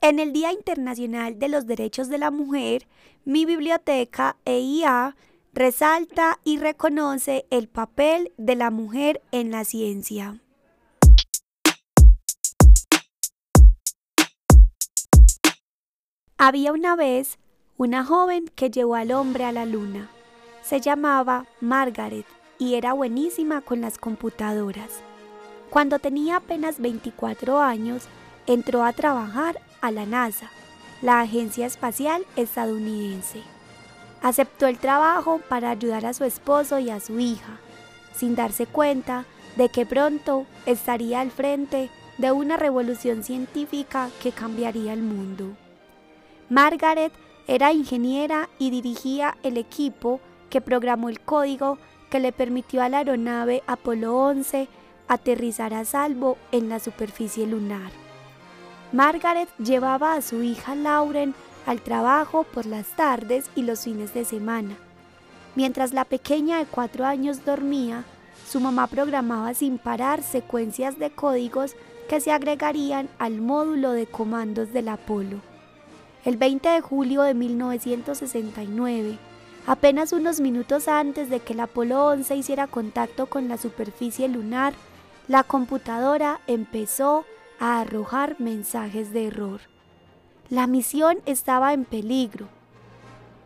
En el Día Internacional de los Derechos de la Mujer, mi biblioteca EIA resalta y reconoce el papel de la mujer en la ciencia. Había una vez una joven que llevó al hombre a la luna. Se llamaba Margaret y era buenísima con las computadoras. Cuando tenía apenas 24 años, entró a trabajar a la NASA, la Agencia Espacial Estadounidense. Aceptó el trabajo para ayudar a su esposo y a su hija, sin darse cuenta de que pronto estaría al frente de una revolución científica que cambiaría el mundo. Margaret era ingeniera y dirigía el equipo que programó el código que le permitió a la aeronave Apolo 11 aterrizar a salvo en la superficie lunar. Margaret llevaba a su hija Lauren al trabajo por las tardes y los fines de semana. Mientras la pequeña de cuatro años dormía, su mamá programaba sin parar secuencias de códigos que se agregarían al módulo de comandos del Apolo. El 20 de julio de 1969, apenas unos minutos antes de que el Apolo 11 hiciera contacto con la superficie lunar, la computadora empezó a arrojar mensajes de error. La misión estaba en peligro.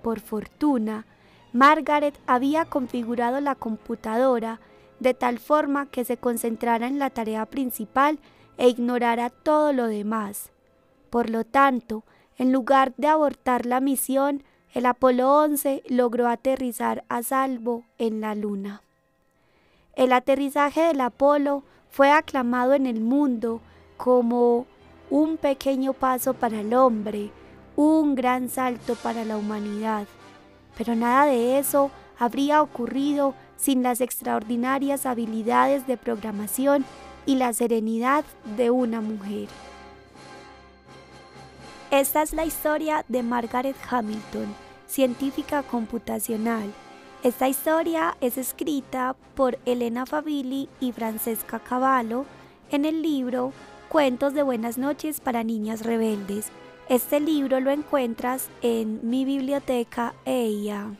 Por fortuna, Margaret había configurado la computadora de tal forma que se concentrara en la tarea principal e ignorara todo lo demás. Por lo tanto, en lugar de abortar la misión, el Apolo 11 logró aterrizar a salvo en la Luna. El aterrizaje del Apolo fue aclamado en el mundo como un pequeño paso para el hombre, un gran salto para la humanidad. Pero nada de eso habría ocurrido sin las extraordinarias habilidades de programación y la serenidad de una mujer. Esta es la historia de Margaret Hamilton, científica computacional. Esta historia es escrita por Elena Favilli y Francesca Cavallo en el libro Cuentos de Buenas noches para Niñas Rebeldes. Este libro lo encuentras en mi biblioteca EIA.